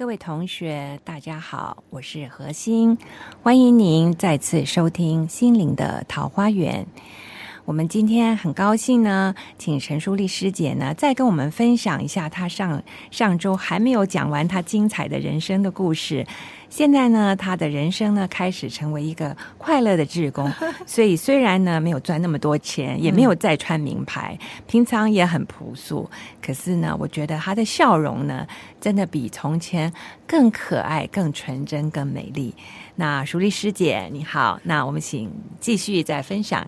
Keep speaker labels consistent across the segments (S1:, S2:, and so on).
S1: 各位同学，大家好，我是何欣，欢迎您再次收听《心灵的桃花源》。我们今天很高兴呢，请陈淑丽师姐呢，再跟我们分享一下她上上周还没有讲完她精彩的人生的故事。现在呢，她的人生呢，开始成为一个快乐的志工。所以虽然呢，没有赚那么多钱，也没有再穿名牌，平常也很朴素，可是呢，我觉得她的笑容呢，真的比从前更可爱、更纯真、更美丽。那淑丽师姐你好，那我们请继续再分享。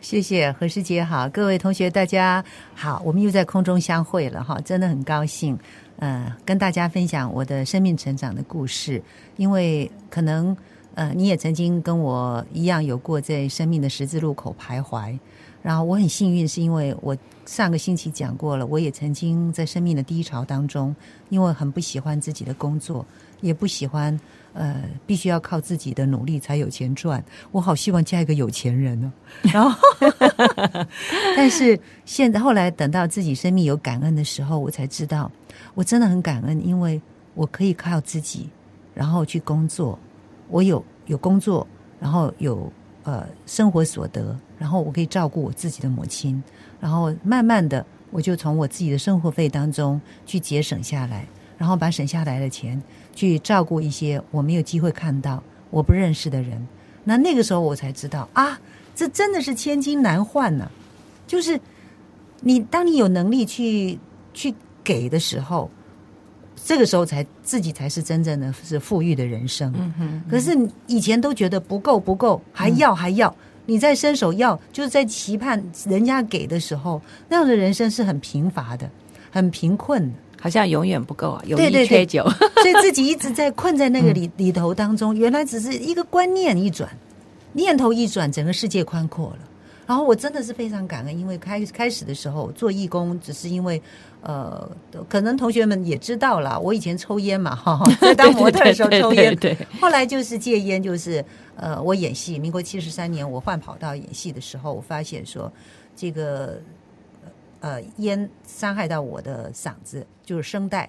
S2: 谢谢何师姐好，各位同学大家好，我们又在空中相会了哈，真的很高兴，呃，跟大家分享我的生命成长的故事，因为可能呃你也曾经跟我一样有过在生命的十字路口徘徊，然后我很幸运是因为我上个星期讲过了，我也曾经在生命的低潮当中，因为很不喜欢自己的工作，也不喜欢。呃，必须要靠自己的努力才有钱赚。我好希望嫁一个有钱人哦。然后，但是现在后来等到自己生命有感恩的时候，我才知道我真的很感恩，因为我可以靠自己，然后去工作。我有有工作，然后有呃生活所得，然后我可以照顾我自己的母亲，然后慢慢的我就从我自己的生活费当中去节省下来，然后把省下来的钱。去照顾一些我没有机会看到、我不认识的人，那那个时候我才知道啊，这真的是千金难换呢。就是你当你有能力去去给的时候，这个时候才自己才是真正的是富裕的人生。嗯哼。可是以前都觉得不够不够，还要还要，你在伸手要，就是在期盼人家给的时候，那样的人生是很贫乏的，很贫困的。
S1: 好像永远不够啊，有一缺九，
S2: 所以自己一直在困在那个里里头当中。原来只是一个观念一转，念头一转，整个世界宽阔了。然后我真的是非常感恩，因为开开始的时候做义工，只是因为呃，可能同学们也知道了，我以前抽烟嘛，哈，在当模特的时候抽烟，
S1: 对。
S2: 后来就是戒烟，就是呃，我演戏，民国七十三年我换跑道演戏的时候，我发现说这个。呃，烟伤害到我的嗓子，就是声带。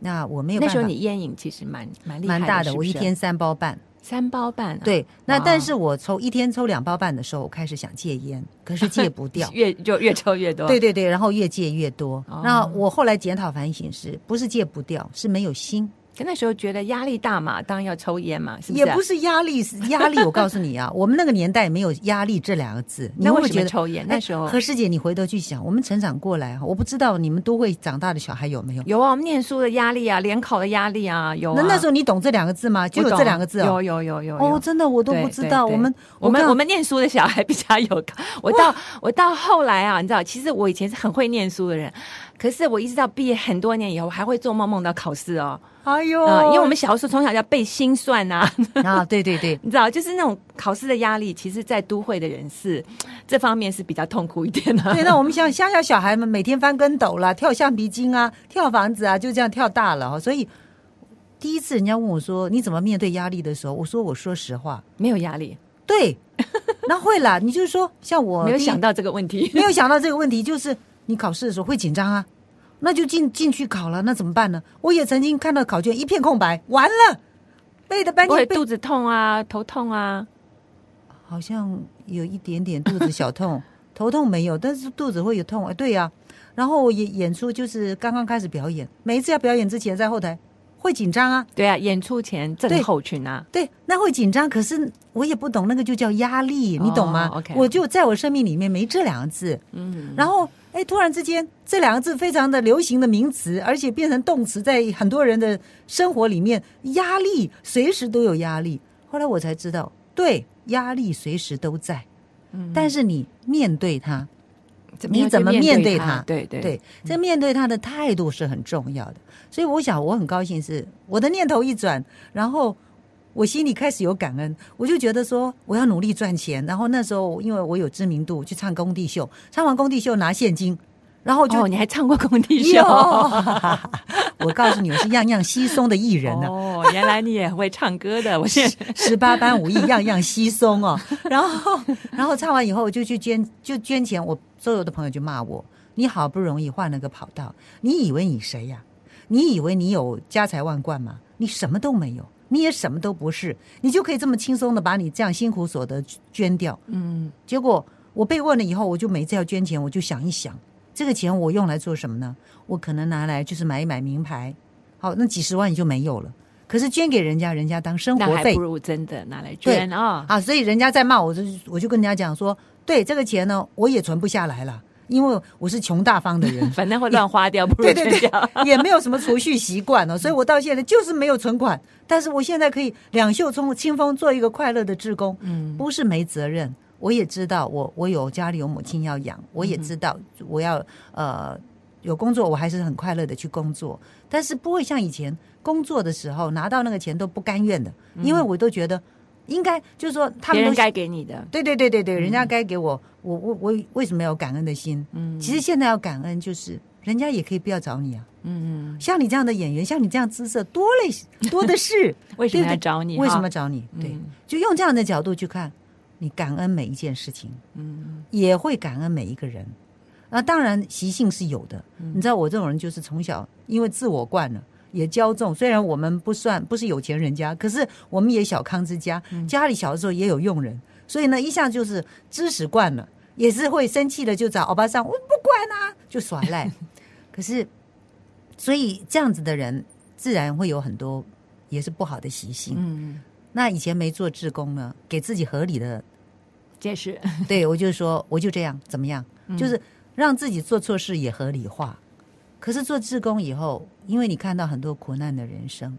S2: 那我没有。
S1: 那时候你烟瘾其实蛮蛮
S2: 蛮大
S1: 的，
S2: 我一天三包半。
S1: 三包半。
S2: 对，那但是我抽一天抽两包半的时候，我开始想戒烟，可是戒不掉，
S1: 越就越抽越多。
S2: 对 对对，然后越戒越多。那我后来检讨反省是，不是戒不掉，是没有心。
S1: 那时候觉得压力大嘛，当然要抽烟嘛，是
S2: 不是？也不是压力，是 压力。我告诉你啊，我们那个年代没有压力这两个字。
S1: 你为什么抽烟？那时候
S2: 何师姐，你回头去想，我们成长过来，我不知道你们都会长大的小孩有没有？
S1: 有啊，我们念书的压力啊，联考的压力啊，有。
S2: 那那时候你懂这两个字吗？就有这两个字
S1: 哦。有有有有。哦，
S2: 真的我都不知道。我们
S1: 我们我们念书的小孩比较有。我到我到后来啊，你知道，其实我以前是很会念书的人。可是我一直到毕业很多年以后，我还会做梦梦到考试哦。哎呦，因为我们小时候从小要背心算呐。
S2: 啊，对对对，
S1: 你知道，就是那种考试的压力，其实，在都会的人士这方面是比较痛苦一点的。
S2: 对，那我们像 乡下小孩们，每天翻跟斗啦，跳橡皮筋啊，跳房子啊，就这样跳大了。所以第一次人家问我说：“你怎么面对压力的时候？”我说：“我说实话，
S1: 没有压力。”
S2: 对，那会啦。你就是说，像我
S1: 没有想到这个问题，
S2: 没有想到这个问题，就是。你考试的时候会紧张啊，那就进进去考了，那怎么办呢？我也曾经看到考卷一片空白，完了，背的半天，
S1: 肚子痛啊，头痛啊，
S2: 好像有一点点肚子小痛，头痛没有，但是肚子会有痛哎。对呀，然后演演出就是刚刚开始表演，每一次要表演之前在后台会紧张啊。
S1: 对啊，演出前症候群啊。
S2: 对，那会紧张，可是我也不懂那个就叫压力，你懂吗
S1: ？OK，
S2: 我就在我生命里面没这两个字，嗯，然后。哎，突然之间，这两个字非常的流行的名词，而且变成动词，在很多人的生活里面，压力随时都有压力。后来我才知道，对，压力随时都在，嗯，但是你面对它，你怎么面对它？
S1: 对对对，
S2: 这面对它的态度是很重要的。所以我想，我很高兴是我的念头一转，然后。我心里开始有感恩，我就觉得说我要努力赚钱。然后那时候因为我有知名度，去唱工地秀，唱完工地秀拿现金，然后就
S1: 你还唱过工地秀？
S2: 我告诉你，我是样样稀松的艺人呢。
S1: 哦，原来你也会唱歌的。我是
S2: 十八般武艺，样样稀松哦。然后，然后唱完以后，我就去捐，就捐钱。我所有的朋友就骂我：你好不容易换了个跑道，你以为你谁呀？你以为你有家财万贯吗？你什么都没有，你也什么都不是，你就可以这么轻松的把你这样辛苦所得捐掉。
S1: 嗯
S2: 结果我被问了以后，我就每次要捐钱，我就想一想，这个钱我用来做什么呢？我可能拿来就是买一买名牌，好，那几十万也就没有了。可是捐给人家，人家当生活费
S1: 那还不如真的拿来捐啊！
S2: 啊，所以人家在骂我，就我就跟人家讲说，对这个钱呢，我也存不下来了，因为我是穷大方的人，
S1: 反正会乱花掉，不如
S2: 对对对。也没有什么储蓄习惯哦，所以我到现在就是没有存款，但是我现在可以两袖冲清风，做一个快乐的志工，
S1: 嗯。
S2: 不是没责任，我也知道我我有家里有母亲要养，我也知道我要呃有工作，我还是很快乐的去工作，但是不会像以前工作的时候拿到那个钱都不甘愿的，因为我都觉得应该就是说他们都
S1: 该给你的，
S2: 对对对对对，人家该给我，我我我为什么要有感恩的心？
S1: 嗯
S2: 其实现在要感恩，就是人家也可以不要找你啊。
S1: 嗯，
S2: 像你这样的演员，像你这样姿色，多嘞 多的是。
S1: 为什么要找你？
S2: 为什
S1: 哈
S2: 么找你？对
S1: 嗯，
S2: 就用这样的角度去看，你感恩每一件事情，
S1: 嗯
S2: 也会感恩每一个人。那当然习性是有的，
S1: 嗯
S2: 你知道我这种人就是从小因为自我惯了。也骄纵，虽然我们不算不是有钱人家，可是我们也小康之家，
S1: 嗯
S2: 家里小的时候也有佣人，所以呢，一向就是知识惯了，也是会生气的就找欧巴桑，我不管啊，就耍赖。可是，所以这样子的人，自然会有很多也是不好的习性。
S1: 嗯，
S2: 那以前没做志工呢，给自己合理的，
S1: 解释
S2: 对我就说我就这样怎么样，就是让自己做错事也合理化。可是做志工以后，因为你看到很多苦难的人生，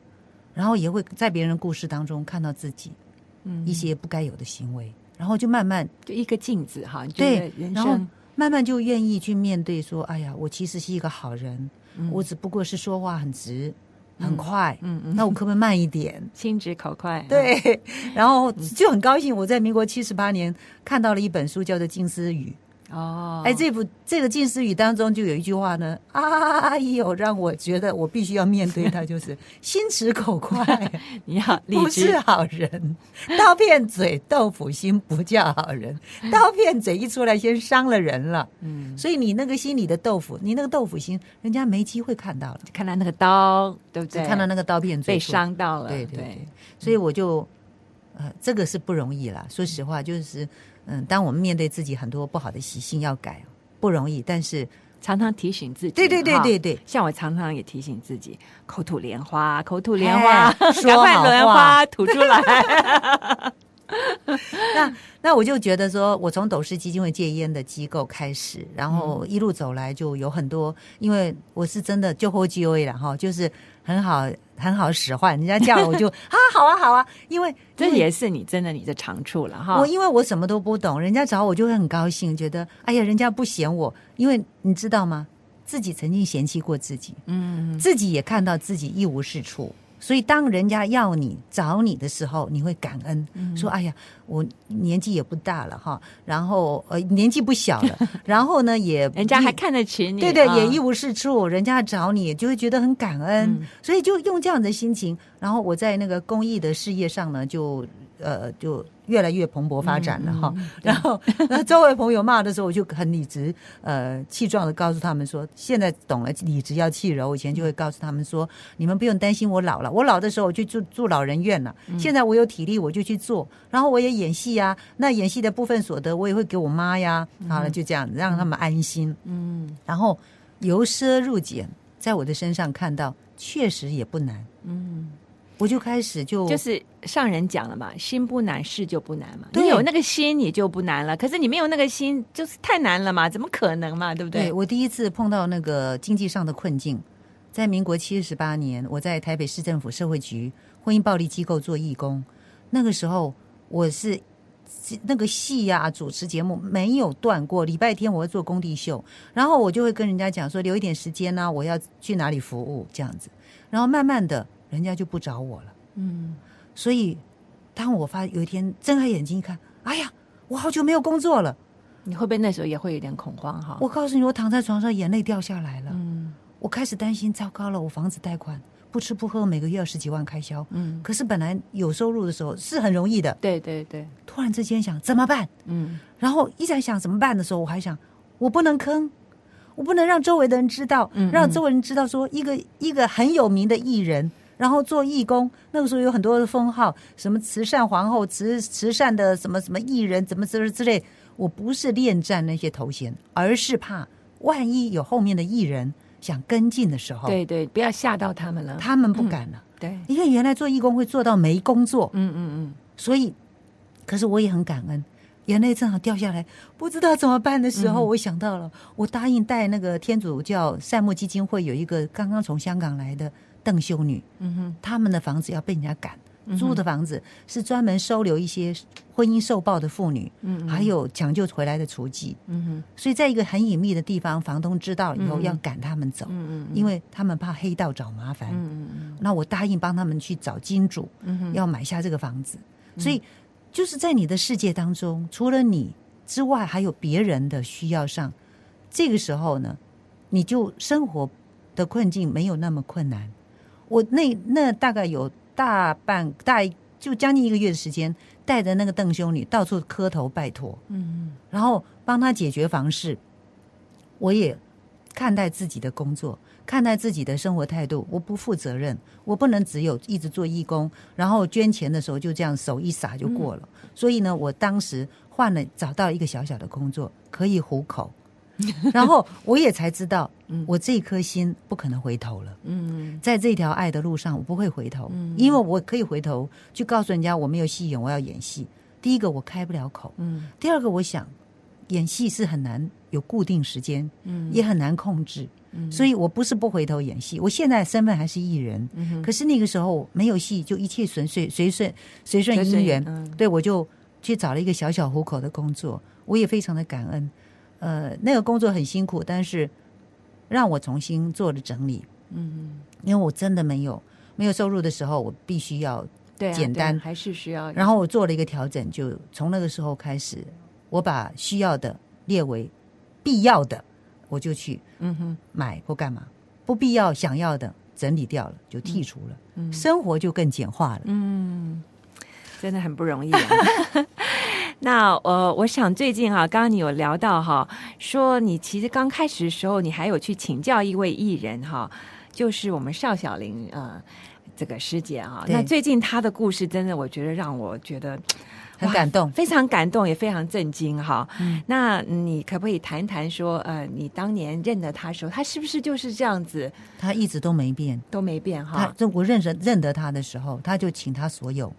S2: 然后也会在别人的故事当中看到自己
S1: 嗯
S2: 一些不该有的行为，然后就慢慢
S1: 就一个镜子哈，
S2: 对
S1: 人
S2: 然后
S1: 生
S2: 慢慢就愿意去面对说，哎呀，我其实是一个好人，
S1: 嗯
S2: 我只不过是说话很直很快，
S1: 嗯嗯
S2: 那我可不可以慢一点？
S1: 心直口快，
S2: 对，然后就很高兴，我在民国七十八年看到了一本书，叫做《近思语》。
S1: 哦，
S2: 哎，这部这个《近似语》当中就有一句话呢，啊呦，让我觉得我必须要面对它，就是 心直口快，
S1: 你要理
S2: 不
S1: 智
S2: 是好人。刀片嘴豆腐心不叫好人，刀片嘴一出来，先伤了人了。
S1: 嗯，
S2: 所以你那个心里的豆腐，你那个豆腐心，人家没机会看到了，
S1: 看到那个刀，对不对？
S2: 看到那个刀片嘴
S1: 被伤到了，
S2: 对对对，所以我就，呃，这个是不容易啦。说实话，就是，嗯，当我们面对自己很多不好的习性要改，不容易。但是，
S1: 常常提醒自己，
S2: 对对对
S1: 哈
S2: 对对，
S1: 像我常常也提醒自己，口吐莲花，口吐莲花，
S2: 哎 说
S1: 赶快
S2: 好
S1: 莲
S2: 话
S1: 花吐出来。
S2: 那那我就觉得说，我从斗士基金会戒烟的机构开始，然后一路走来就有很多，因为我是真的就后 G O A 了哈，就是很好很好使唤，人家叫我就 啊好啊好啊，因为
S1: 这也是你真的你的长处了哈。
S2: 我因为我什么都不懂，人家找我就会很高兴，觉得哎呀，人家不嫌我，因为你知道吗？自己曾经嫌弃过自己，
S1: 嗯，
S2: 自己也看到自己一无是处，所以当人家要你找你的时候，你会感恩，说哎呀，我年纪也不大了哈，然后呃年纪不小了，然后呢也
S1: 人家还看得起你，
S2: 对对，
S1: 啊。
S2: 也一无是处，人家找你就会觉得很感恩，
S1: 嗯。
S2: 所以就用这样的心情，然后我在那个公益的事业上呢，就呃就越来越蓬勃发展了哈。然后 那周围朋友骂的时候，我就很理直呃气壮的告诉他们说，现在懂了理直要气柔，我以前就会告诉他们说，你们不用担心我老了，我老的时候我就住住老人院了，现在我有体力我就去做，然后我也演戏啊，那演戏的部分所得我也会给我妈呀，好了就这样子让他们安心。
S1: 嗯
S2: 然后由奢入俭，在我的身上看到，确实也不难。
S1: 嗯，
S2: 我就开始就
S1: 就是上人讲了嘛，心不难，事就不难嘛。你有那个心，你就不难了。可是你没有那个心，就是太难了嘛，怎么可能嘛？对不对？
S2: 对我第一次碰到那个经济上的困境，在民国七十八年，我在台北市政府社会局婚姻暴力机构做义工，那个时候我是。那个戏呀、主持节目没有断过。礼拜天我会做工地秀，然后我就会跟人家讲说，留一点时间呢、我要去哪里服务这样子。然后慢慢的，人家就不找我了。
S1: 嗯，
S2: 所以，当我发有一天睁开眼睛一看，哎呀，我好久没有工作了。
S1: 你会不会那时候也会有点恐慌哈？
S2: 我告诉你，我躺在床上，眼泪掉下来了。
S1: 嗯
S2: 我开始担心，糟糕了，我房子贷款，不吃不喝，每个月要十几万开销。
S1: 嗯，
S2: 可是本来有收入的时候是很容易的，
S1: 对对对，
S2: 突然之间想怎么办？
S1: 嗯
S2: 然后一直在想怎么办的时候，我还想我不能坑，我不能让周围的人知道，
S1: 嗯嗯
S2: 让周围人知道说一个一个很有名的艺人，然后做义工，那个时候有很多的封号，什么慈善皇后、慈慈善的什么什么艺人，怎么之之类。我不是恋战那些头衔，而是怕万一有后面的艺人想跟进的时候，
S1: 对对，不要吓到他们了。
S2: 他们不敢了。
S1: 对，
S2: 因为原来做义工会做到没工作，
S1: 嗯嗯
S2: 所以，可是我也很感恩，眼泪正好掉下来，不知道怎么办的时候，
S1: 嗯
S2: 我想到了，我答应带那个天主教善牧基金会有一个刚刚从香港来的邓修女，
S1: 嗯哼，
S2: 他们的房子要被人家赶，
S1: 嗯
S2: 租的房子是专门收留一些婚姻受暴的妇女，
S1: 嗯嗯。
S2: 还有抢救回来的雏妓，
S1: 嗯哼，
S2: 所以在一个很隐秘的地方，房东知道以后
S1: 嗯。
S2: 要赶他们走，
S1: 嗯嗯，
S2: 因为他们怕黑道找麻烦。
S1: 嗯嗯
S2: 那我答应帮他们去找金主，
S1: 嗯哼，
S2: 要买下这个房子，所以就是在你的世界当中，除了你之外，还有别人的需要上，这个时候呢，你就生活的困境没有那么困难。我那那大概有大半大就将近一个月的时间，带着那个邓修女到处磕头拜托，
S1: 嗯
S2: 然后帮她解决房事。我也看待自己的工作，看待自己的生活态度，我不负责任，我不能只有一直做义工，然后捐钱的时候就这样手一撒就过了。所以呢，我当时换了找到一个小小的工作，可以糊口，然后我也才知道，我这一颗心不可能回头了。
S1: 嗯。
S2: 在这条爱的路上，我不会回头，
S1: 嗯。
S2: 因为我可以回头去告诉人家我没有戏演，我要演戏。第一个我开不了口，
S1: 嗯。
S2: 第二个我想演戏是很难有固定时间，
S1: 嗯。
S2: 也很难控制，
S1: 嗯。
S2: 所以我不是不回头演戏，我现在身份还是艺人，
S1: 嗯哼。
S2: 可是那个时候没有戏，就一切顺遂随顺随顺
S1: 随顺
S2: 姻缘，
S1: 嗯。
S2: 对我就去找了一个小小糊口的工作，我也非常的感恩。呃，那个工作很辛苦，但是让我重新做了整理，
S1: 嗯。
S2: 因为我真的没有没有收入的时候，我必须要简单。
S1: 还是需要，
S2: 然后我做了一个调整，就从那个时候开始，我把需要的列为必要的，我就去
S1: 嗯哼。
S2: 买或干嘛；不必要、想要的整理掉了，就剔除了，
S1: 嗯。
S2: 生活就更简化了。
S1: 嗯，真的很不容易、啊。那呃，我想最近哈、刚刚你有聊到哈、说你其实刚开始的时候，你还有去请教一位艺人哈、就是我们邵小玲呃这个师姐哈、那最近她的故事真的，我觉得让我觉得
S2: 很感动。
S1: 非常感动，也非常震惊哈。
S2: 嗯。
S1: 那你可不可以谈谈说，呃，你当年认得他的时候，他是不是就是这样子？
S2: 他一直都没变，
S1: 都没变哈？
S2: 就我认识认得他的时候，他就请他所有，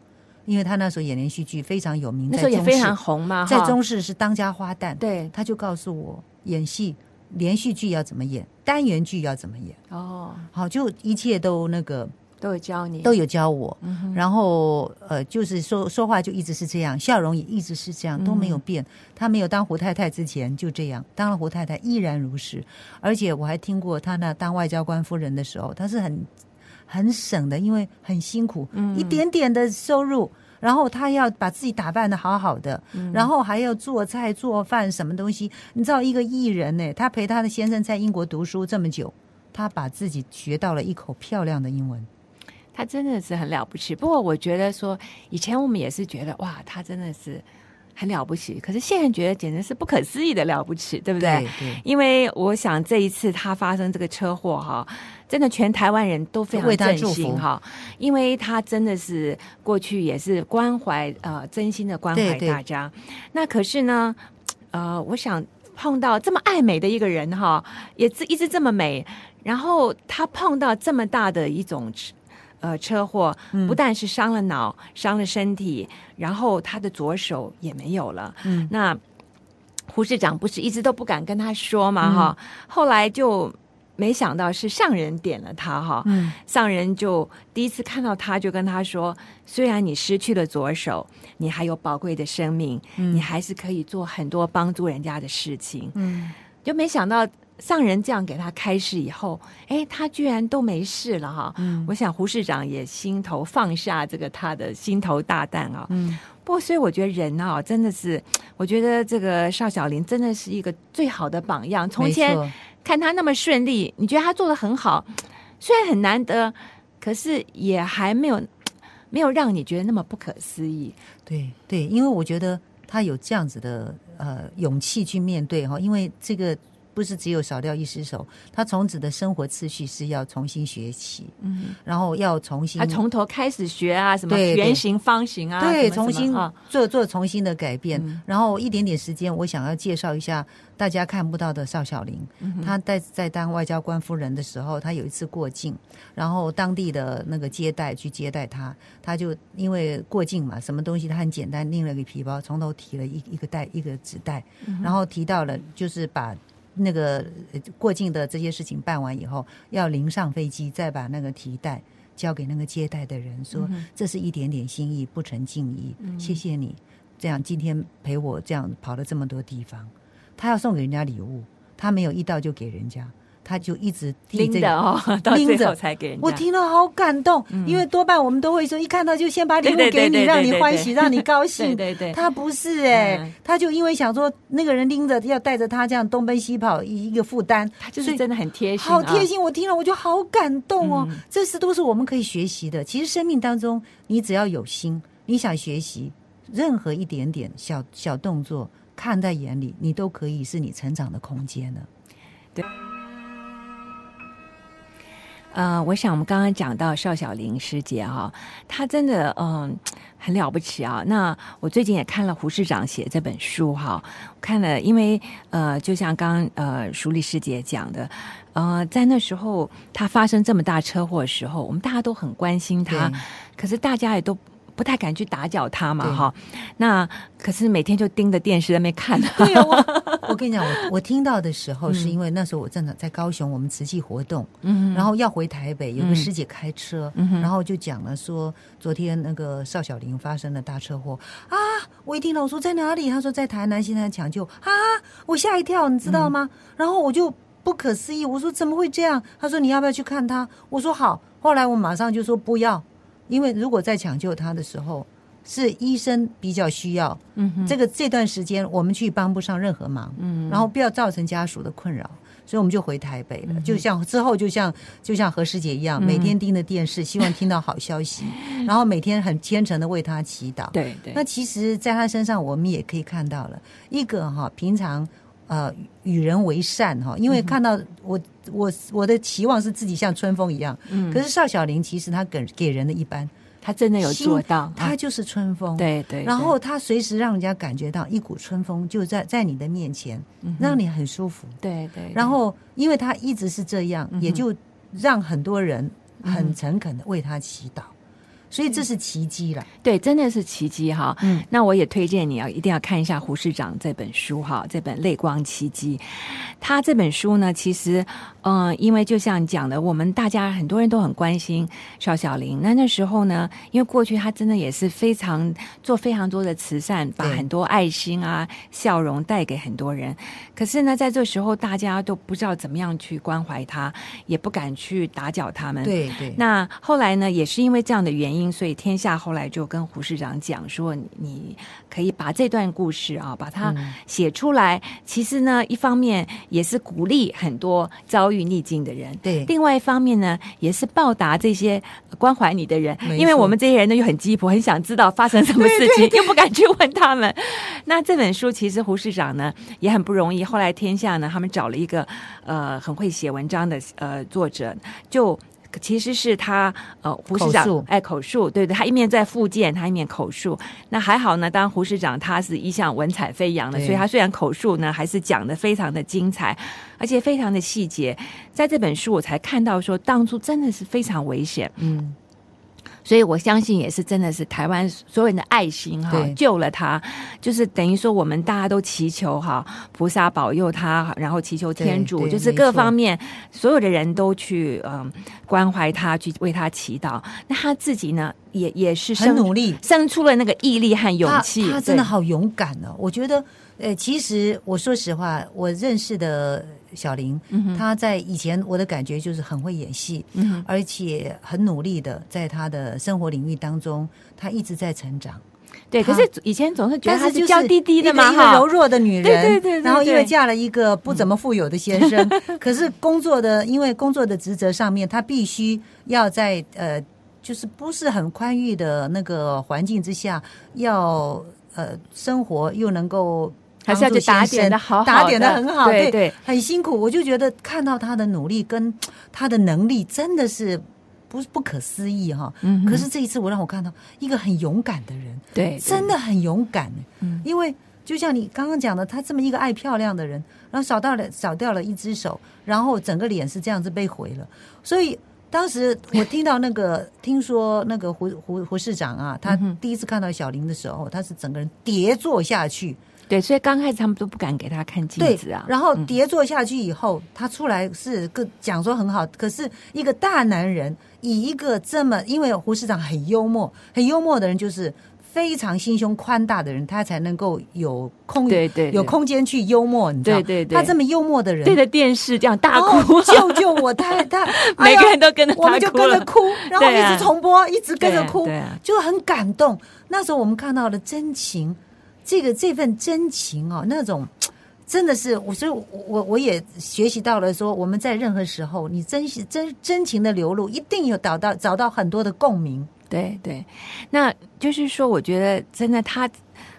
S2: 因为他那时候演连续剧非常有名，
S1: 那时候也非常红嘛，
S2: 在中视是当家花旦，
S1: 对。
S2: 他就告诉我演戏连续剧要怎么演，单元剧要怎么演，
S1: 哦，
S2: 好，就一切都那个
S1: 都有教你，
S2: 都有教我。
S1: 嗯
S2: 然后呃，就是说说话就一直是这样，笑容也一直是这样，都没有变。他没有当胡太太之前就这样，当了胡太太依然如是。而且我还听过他那当外交官夫人的时候，他是很很省的，因为很辛苦，
S1: 嗯
S2: 一点点的收入。然后他要把自己打扮的好好的，
S1: 嗯
S2: 然后还要做菜做饭什么东西。你知道一个艺人呢，他陪他的先生在英国读书这么久，他把自己学到了一口漂亮的英文。
S1: 他真的是很了不起。不过我觉得说，以前我们也是觉得哇，他真的是很了不起，可是现在觉得简直是不可思议的了不起，对不对？
S2: 对。
S1: 因为我想这一次他发生这个车祸哈，真的全台湾人都非常震
S2: 为他祝福
S1: 心哈，因为他真的是过去也是关怀呃真心的关怀大家，那可是呢，呃，我想碰到这么爱美的一个人哈，也是一直这么美，然后他碰到这么大的一种。呃，车祸
S2: 嗯
S1: 不但是伤了脑、伤了身体，然后他的左手也没有了。
S2: 嗯
S1: 那胡市长不是一直都不敢跟他说
S2: 嗯
S1: 嘛？哈、后来就没想到是上人点了他哈。
S2: 嗯
S1: 上人就第一次看到他，就跟他说：“虽然你失去了左手，你还有宝贵的生命，你还是可以做很多帮助人家的事情。
S2: 嗯，
S1: 就没想到上人这样给他开示以后，哎，他居然都没事了哈。
S2: 嗯
S1: 我想胡市长也心头放下这个他的心头大担啊。
S2: 嗯
S1: 不过，所以我觉得人啊，真的是，我觉得这个邵小林真的是一个最好的榜样。从
S2: 没
S1: 前
S2: 错
S1: 看他那么顺利，你觉得他做的很好，虽然很难得，可是也还没有没有让你觉得那么不可思议。
S2: 对对，因为我觉得他有这样子的呃勇气去面对哈，因为这个不是只有少掉一失手，他从此的生活次序是要重新学起，嗯，然后要重新
S1: 他从头开始学啊，什么圆形、方形啊，
S2: 对，重新做做重新的改变，然后一点点时间，我想要介绍一下大家看不到的邵小玲。她在在当外交官夫人的时候，她有一次过境，然后当地的那个接待去接待她，她就因为过境嘛，什么东西她很简单，拎了个皮包，从头提了一一个袋一个纸袋，然后提到了就是把。那个呃过境的这些事情办完以后，要临上飞机，再把那个提袋交给那个接待的人，说、这是一点点心意，不成敬意，谢谢你。这样今天陪我这样跑了这么多地方，他要送给人家礼物，他没有一到就给人家，他就一直递
S1: 拎
S2: 这个
S1: 的哦，到最后才给人家。
S2: 我听了好感动，因为多半我们都会说，一看到就先把礼物
S1: 对对对
S2: 给你，
S1: 对对
S2: 让你
S1: 对对
S2: 欢喜，让你 高兴。
S1: 对对对
S2: 他不是哎、
S1: 嗯
S2: 他就因为想说那个人拎着要带着他这样东奔西跑一一个负担，
S1: 他就是真的很贴心、啊，
S2: 好贴。心，我听了我就好感动哦。
S1: 嗯
S2: 这是都是我们可以学习的。其实生命当中，你只要有心，你想学习，任何一点点小小动作，看在眼里，你都可以是你成长的空间的。
S1: 呃，我想我们刚刚讲到邵小玲师姐哈、她真的嗯、很了不起啊。那我最近也看了胡市长写这本书哈、看了，因为呃，就像刚刚呃淑丽师姐讲的，呃，在那时候她发生这么大车祸的时候，我们大家都很关心她，可是大家也都。不太敢去打搅她嘛，哈，那可是每天就盯着电视在那边看，
S2: 对呀、我我跟你讲，我我听到的时候，是因为那时候我正在在高雄，我们瓷器活动，
S1: 嗯
S2: 然后要回台北，有个师姐开车，
S1: 嗯
S2: 然后就讲了说，昨天那个邵小玲发生了大车祸啊！我一听到我说在哪里，他说在台南，现在抢救啊！我吓一跳，你知道吗？然后我就不可思议，我说怎么会这样？他说你要不要去看他？我说好。后来我马上就说不要，因为如果在抢救他的时候。是医生比较需要，这个这段时间我们去帮不上任何忙，
S1: 嗯
S2: 然后不要造成家属的困扰，所以我们就回台北了。就像之后，就像就像何师姐一样，每天盯着电视，希望听到好消息，然后每天很虔诚的为他祈祷。
S1: 对对，
S2: 那其实，在他身上，我们也可以看到了一个哈，平常呃与人为善哈，因为看到我我我的期望是自己像春风一样，
S1: 嗯。
S2: 可是邵小玲其实她给给人的一般，
S1: 他真的有做到，
S2: 他就是春风，
S1: 对对，
S2: 然后他随时让人家感觉到一股春风就在在你的面前，
S1: 嗯
S2: 让你很舒服。
S1: 对对，
S2: 然后，因为他一直是这样，
S1: 嗯
S2: 也就让很多人
S1: 嗯
S2: 很诚恳的为他祈祷，所以这是奇迹了。
S1: 对，真的是奇迹哈。
S2: 嗯，
S1: 那我也推荐你要一定要看一下胡市长这本书哈，这本《泪光奇迹》。他这本书呢，其实，嗯、因为就像讲的，我们大家很多人都很关心邵小玲。那那时候呢，因为过去他真的也是非常做非常多的慈善，把很多爱心啊、笑容带给很多人。可是呢，在这时候，大家都不知道怎么样去关怀他，也不敢去打搅他们。
S2: 对对，
S1: 那后来呢，也是因为这样的原因，所以天下后来就跟胡市长讲说，你你可以把这段故事啊，把它
S2: 嗯
S1: 写出来。其实呢，一方面也是鼓励很多遭遇逆境的人，
S2: 对
S1: 另外一方面呢，也是报答这些关怀你的人因为我们这些人呢又很鸡婆，很想知道发生什么事情，又不敢去问他们。那这本书其实胡市长呢也很不容易，后来天下呢他们找了一个呃很会写文章的呃作者，就。其实是他呃胡市长哎口述对对，他一面在复健，他一面口述。那还好呢，当然胡市长他是一向文采飞扬的，所以他虽然口述呢，还是讲的非常的精彩，而且非常的细节。在这本书我才看到说，当初真的是非常危险，
S2: 嗯，
S1: 所以我相信也是真的是台湾所有人的爱心哈救了他，就是等于说我们大家都祈求哈菩萨保佑他，然后祈求天主，就是各方面所有的人都去嗯关怀他，去为他祈祷。那他自己呢，也也是
S2: 很努力，
S1: 生出了那个毅力和勇气，
S2: 他他真的好勇敢哦！我觉得，呃，其实我说实话，我认识的小林，
S1: 嗯
S2: 他在以前我的感觉就是很会演戏，
S1: 嗯
S2: 而且很努力的在他的生活领域当中，他一直在成长。
S1: 对。可是以前总是觉得
S2: 她是
S1: 娇滴滴的嘛，
S2: 一个柔弱的女人，
S1: 对对对对
S2: 然后因为嫁了一个不怎么富有的先生，可是工作的因为工作的职责上面，她必须要在呃，就是不是很宽裕的那个环境之下，要呃生活又能够
S1: 还是要去打点的好好的
S2: 打点的很好，
S1: 对对，
S2: 很辛苦。我就觉得看到他的努力跟他的能力，真的是不不可思议哈。
S1: 嗯
S2: 可是这一次，我让我看到一个很勇敢的人，
S1: 对，
S2: 真的很勇敢。
S1: 嗯
S2: 因为就像你刚刚讲的，他这么一个爱漂亮的人，然后少到了少掉了一只手，然后整个脸是这样子被毁了，所以。当时我听到那个，听说那个胡胡胡市长啊，他第一次看到小林的时候，他是整个人跌坐下去，
S1: 对，所以刚开始他们都不敢给他看镜子啊，
S2: 然后
S1: 嗯
S2: 跌坐下去以后，他出来是个讲说很好，可是一个大男人以一个这么，因为胡市长很幽默，很幽默的人就是非常心胸宽大的人，他才能够有空
S1: 对对对
S2: 有空间去幽默，你知道？
S1: 对对对
S2: 他这么幽默的人，
S1: 对着电视这样大
S2: 哦
S1: 哭，
S2: 救救我！他他
S1: 每个人都跟着他
S2: 我们就跟着哭，然后一直重播，一直跟着哭就很感动。那时候我们看到了真情，这个这份真情哦，那种 真的是我，所以我我我也学习到了，说我们在任何时候，你真心真真情的流露，一定有找到找到很多的共鸣。
S1: 对对，那就是说，我觉得真的他，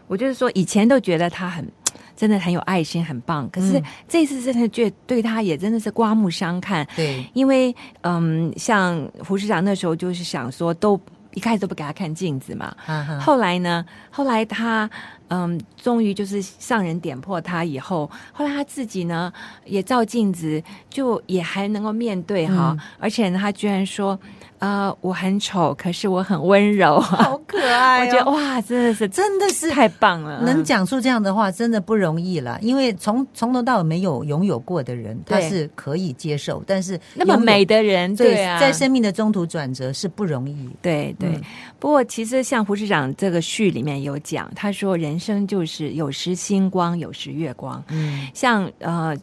S1: 我就是说，以前都觉得他很。真的很有爱心，很棒。可是
S2: 嗯
S1: 这次真的觉对他也真的是刮目相看，
S2: 对，
S1: 因为嗯，像胡市长那时候就是想说，都一开始都不给他看镜子嘛，后来呢？后来他嗯，终于就是上人点破他以后，后来他自己呢也照镜子，就也还能够面对哈，
S2: 嗯
S1: 而且呢，他居然说，呃，我很丑，可是我很温柔。
S2: 好可爱、哦，
S1: 我觉得哇，真的是
S2: 真的是
S1: 太棒了，嗯
S2: 能讲出这样的话，真的不容易了。因为从从头到尾没有拥有过的人，他是可以接受，但是
S1: 那么美的人，
S2: 对在生命的中途转折是不容易。
S1: 对对，
S2: 嗯
S1: 不过其实像胡市长这个序里面有讲，他说人生就是有时星光，有时月光。
S2: 嗯，
S1: 像呃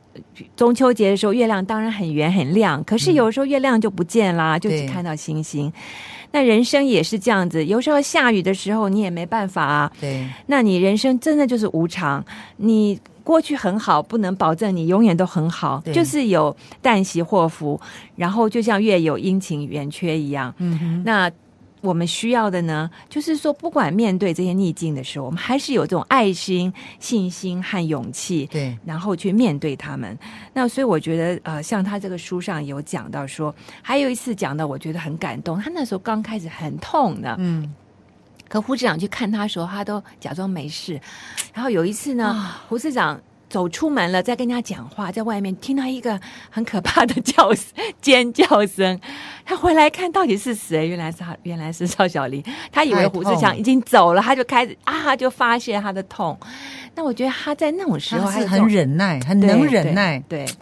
S1: 中秋节的时候，月亮当然很圆很亮，可是有时候月亮就不见啦，就只看到星星。那人生也是这样子，有时候下雨的时候你也没办法啊。
S2: 对，
S1: 那你人生真的就是无常，你过去很好，不能保证你永远都很好，
S2: 对
S1: 就是有旦夕祸福，然后就像月有阴晴圆缺一样。
S2: 嗯哼，
S1: 那我们需要的呢，就是说，不管面对这些逆境的时候，我们还是有这种爱心、信心和勇气，
S2: 对，
S1: 然后去面对他们。那所以我觉得，呃，像他这个书上有讲到说，还有一次讲到，我觉得很感动。他那时候刚开始很痛的，
S2: 嗯，
S1: 可胡市长去看他的时候，他都假装没事。然后有一次呢，胡市长。走出门了，在跟人家讲话，在外面听到一个很可怕的叫声尖叫声，他回来看到底是谁，原来是他，原来是赵小玲。他以为胡志强已经走了，他就开始啊，就发泄他的痛。那我觉得他在那种时候还是
S2: 很忍耐，很能忍耐。
S1: 对，对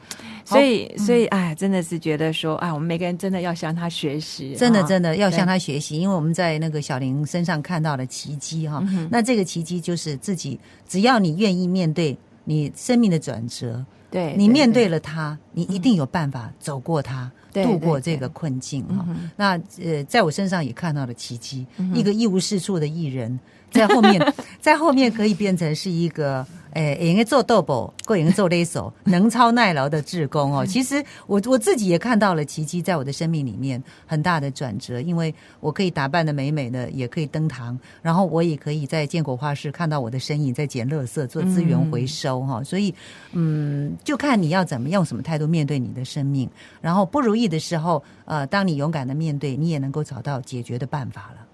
S1: 所以所以哎，真的是觉得说啊，我们每个人真的要向他学习，
S2: 真的
S1: 啊
S2: 真的要向他学习，因为我们在那个小林身上看到了奇迹哈。
S1: 嗯
S2: 那这个奇迹就是自己，只要你愿意面对你生命的转折，
S1: 对
S2: 你面对
S1: 了，
S2: 了它，你一定有办法走过它，
S1: 对
S2: 度过这个困境哈。
S1: 嗯
S2: 那呃，在我身上也看到了奇迹，
S1: 嗯
S2: 一个一无是处的艺人，在后面，在后面可以变成是一个。诶，应该做豆腐，过应该做勒手，能操耐劳的志工
S1: 嗯
S2: 哦。其实我我自己也看到了奇迹，在我的生命里面很大的转折，因为我可以打扮的美美的，也可以登堂，然后我也可以在建国画室看到我的身影在捡垃圾、做资源回收哈、所以，嗯，就看你要怎么用什么态度面对你的生命。然后不如意的时候，呃，当你勇敢的面对，你也能够找到解决的办法了。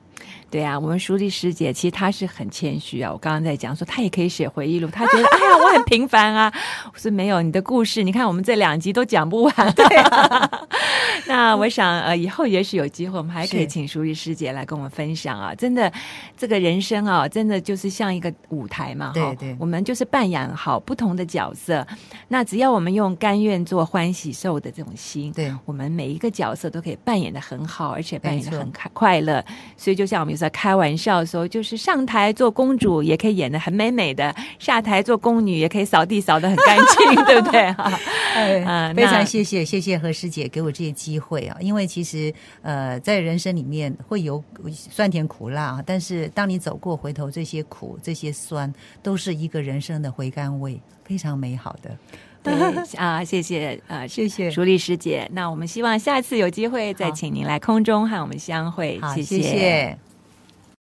S1: 对啊，我们淑丽师姐其实她是很谦虚啊。我刚刚在讲说，她也可以写回忆录，她觉得 哎呀，我很平凡啊。我说没有，你的故事，你看我们这两集都讲不完。对、那我想呃，以后也许有机会，我们还可以
S2: 是
S1: 请淑丽师姐来跟我们分享啊。真的，这个人生啊，真的就是像一个舞台嘛，哈
S2: 对对
S1: 我们就是扮演好不同的角色。那只要我们用甘愿做欢喜受的这种心，
S2: 对
S1: 我们每一个角色都可以扮演的很好，而且扮演的很快快乐。所以就像我们有时候开玩笑的时候，就是上台做公主也可以演的很美美的，下台做宫女也可以扫地扫得很干净，对不对？啊
S2: 非常
S1: 那
S2: 谢谢谢谢何师姐给我这些机会啊，因为其实呃在人生里面会有酸甜苦辣啊，但是当你走过回头，这些苦这些酸都是一个人生的回甘味，非常美好的。
S1: 对 啊，谢谢啊，
S2: 谢谢
S1: 淑丽师姐。那我们希望下次有机会再
S2: 好
S1: 请您来空中和我们相会，
S2: 好，
S1: 谢
S2: 谢谢